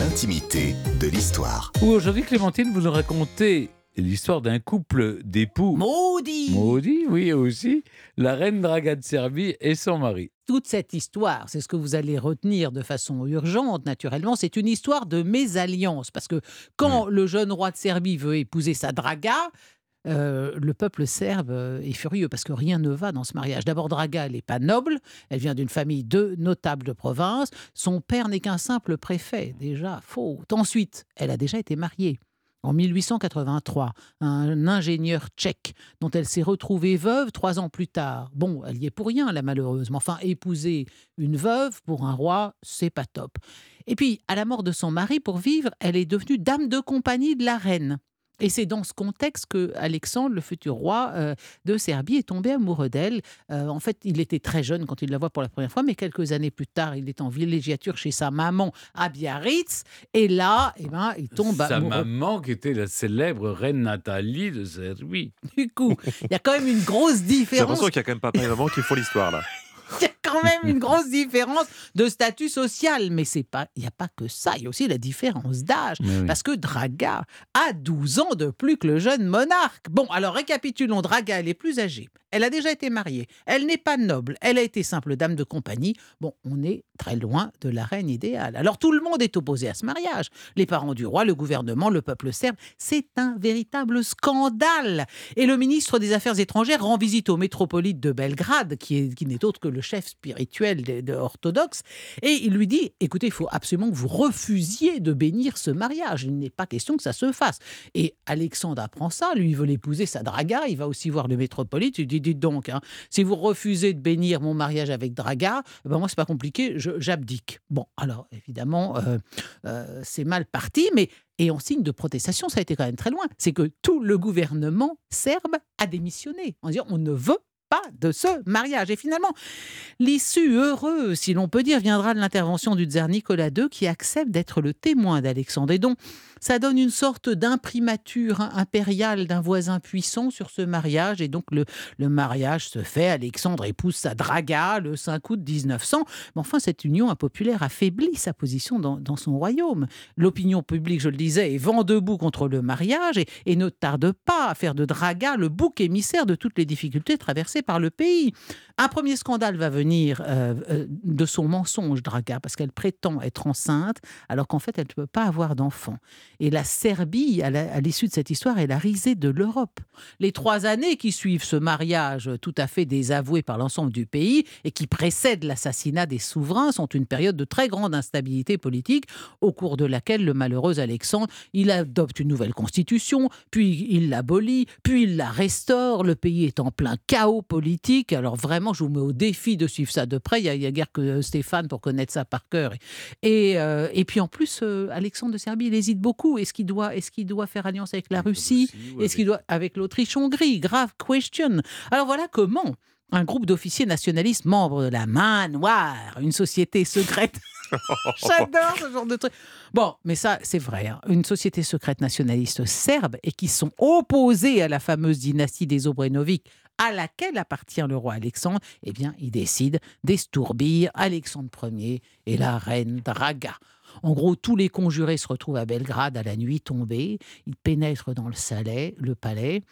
l'intimité de l'histoire. Aujourd'hui, Clémentine, vous nous racontez l'histoire d'un couple d'époux. Maudit Maudit, oui, aussi. La reine Draga de Serbie et son mari. Toute cette histoire, c'est ce que vous allez retenir de façon urgente, naturellement, c'est une histoire de mésalliance. Parce que quand le jeune roi de Serbie veut épouser sa Draga, euh, le peuple serbe euh, est furieux parce que rien ne va dans ce mariage. D'abord, Draga, elle n'est pas noble, elle vient d'une famille de notables de province. Son père n'est qu'un simple préfet, déjà, faute. Ensuite, elle a déjà été mariée. En 1883, un ingénieur tchèque dont elle s'est retrouvée veuve trois ans plus tard. Bon, elle y est pour rien, la malheureuse, mais enfin, épouser une veuve pour un roi, c'est pas top. Et puis, à la mort de son mari, pour vivre, elle est devenue dame de compagnie de la reine. Et c'est dans ce contexte que Alexandre, le futur roi euh, de Serbie, est tombé amoureux d'elle. Euh, en fait, il était très jeune quand il la voit pour la première fois, mais quelques années plus tard, il est en villégiature chez sa maman à Biarritz. Et là, eh ben, il tombe Sa amoureux. maman, qui était la célèbre reine Nathalie de Serbie. Du coup, il y a quand même une grosse J'ai différence. l'impression qu'il y a quand même papa et maman qui font l'histoire là. Quand même une grosse différence de statut social. Mais c'est pas, il n'y a pas que ça. Il y a aussi la différence d'âge. Oui. Parce que Draga a 12 ans de plus que le jeune monarque. Bon, alors récapitulons. Draga, elle est plus âgée. Elle a déjà été mariée. Elle n'est pas noble. Elle a été simple dame de compagnie. Bon, on est très loin de la reine idéale. Alors tout le monde est opposé à ce mariage. Les parents du roi, le gouvernement, le peuple serbe. C'est un véritable scandale. Et le ministre des Affaires étrangères rend visite au métropolite de Belgrade, qui est- qui n'est autre que le chef spirituel de, orthodoxe, et il lui dit écoutez, il faut absolument que vous refusiez de bénir ce mariage. Il n'est pas question que ça se fasse. Et Alexandre apprend ça, lui il veut l'épouser sa draga, il va aussi voir le métropolite, il dit dites donc, hein, si vous refusez de bénir mon mariage avec draga, eh ben moi c'est pas compliqué, j'abdique. Bon, alors évidemment, euh, euh, c'est mal parti, mais et en signe de protestation, ça a été quand même très loin. C'est que tout le gouvernement serbe a démissionné en disant on ne veut pas de ce mariage. Et finalement, l'issue heureuse, si l'on peut dire, viendra de l'intervention du tsar Nicolas II qui accepte d'être le témoin d'Alexandre. Et donc, ça donne une sorte d'imprimature impériale d'un voisin puissant sur ce mariage. Et donc, le, le mariage se fait. Alexandre épouse sa draga le 5 août 1900. Mais enfin, cette union impopulaire affaiblit sa position dans, dans son royaume. L'opinion publique, je le disais, est vent debout contre le mariage et, et ne tarde pas à faire de Draga le bouc émissaire de toutes les difficultés traversées par le pays. Un premier scandale va venir euh, euh, de son mensonge, Draga, parce qu'elle prétend être enceinte alors qu'en fait, elle ne peut pas avoir d'enfant. Et la Serbie, à l'issue de cette histoire, est la risée de l'Europe. Les trois années qui suivent ce mariage tout à fait désavoué par l'ensemble du pays et qui précèdent l'assassinat des souverains sont une période de très grande instabilité politique au cours de laquelle le malheureux Alexandre, il adopte une nouvelle constitution, puis il l'abolit, puis il la restaure. Le pays est en plein chaos politique. Alors vraiment, je vous mets au défi de suivre ça de près. Il y a, guère que Stéphane pour connaître ça par cœur. Et, euh, et puis en plus, euh, Alexandre de Serbie, il hésite beaucoup. Est-ce qu'il doit, est qu'il doit faire alliance avec la Russie? Est-ce qu'il doit avec l'Autriche-Hongrie? Grave question. Alors voilà comment un groupe d'officiers nationalistes membres de la main noire, une société secrète. J'adore ce genre de truc. Bon, mais ça, c'est vrai. hein. Une société secrète nationaliste serbe et qui sont opposés à la fameuse dynastie des Obrenović à laquelle appartient le roi Alexandre, eh bien, ils décident d'estourbir Alexandre Ier et la reine Draga. En gros, tous les conjurés se retrouvent à Belgrade à la nuit tombée. Ils pénètrent dans le, le palais.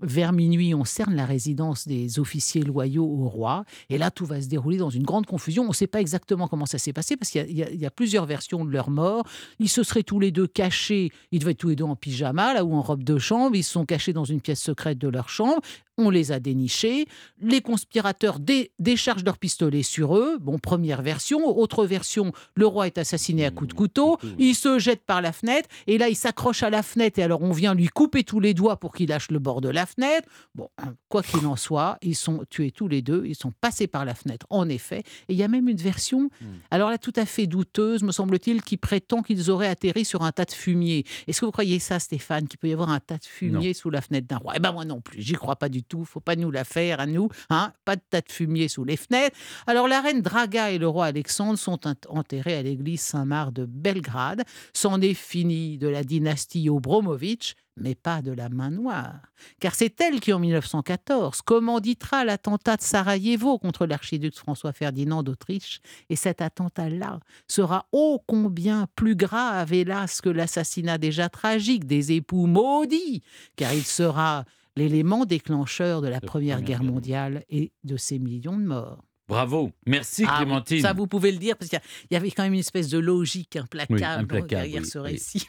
Vers minuit, on cerne la résidence des officiers loyaux au roi. Et là, tout va se dérouler dans une grande confusion. On ne sait pas exactement comment ça s'est passé parce qu'il y a- y, y plusieurs versions de leur mort. Ils se seraient tous les deux cachés. Ils devaient être tous les deux en pyjama, là, ou en robe de chambre. Ils se sont cachés dans une pièce secrète de leur chambre. On les a dénichés. Les conspirateurs dé- déchargent leurs pistolets sur eux. Bon, première version. Autre version, le roi est assassiné à coups de couteau. Il se jette par la fenêtre. Et là, il s'accroche à la fenêtre. Et alors, on vient lui couper tous les doigts pour qu'il lâche le bord de la fenêtre. Bon, hein, quoi qu'il en soit, ils sont tués tous les deux. Ils sont passés par la fenêtre, en effet. Et il y a même une version, alors là, tout à fait douteuse, me semble-t-il, qui prétend qu'ils auraient atterri sur un tas de fumier. Est-ce que vous croyez ça, Stéphane, qu'il peut y avoir un tas de fumier sous la fenêtre d'un roi? Eh ben moi non plus, j'y crois pas du tout. Faut pas nous la faire à nous, hein Pas de tas de fumier sous les fenêtres. Alors la reine Draga et le roi Alexandre sont ent- enterrés à l'église Saint-Marc de Belgrade. C'en est fini de la dynastie Obromovitch. Mais pas de la main noire. Car c'est elle qui, en 1914, commanditera l'attentat de Sarajevo contre l'archiduc François Ferdinand d'Autriche. Et cet attentat-là sera ô combien plus grave, hélas, que l'assassinat déjà tragique des époux maudits, car il sera l'élément déclencheur de la De Première Guerre Guerre mondiale et de ces millions de morts. Bravo. Merci Ah Clémentine. ça, vous pouvez le dire, parce qu'il y avait quand même une espèce de logique implacable Oui, implacable, derrière oui, ce oui. récit.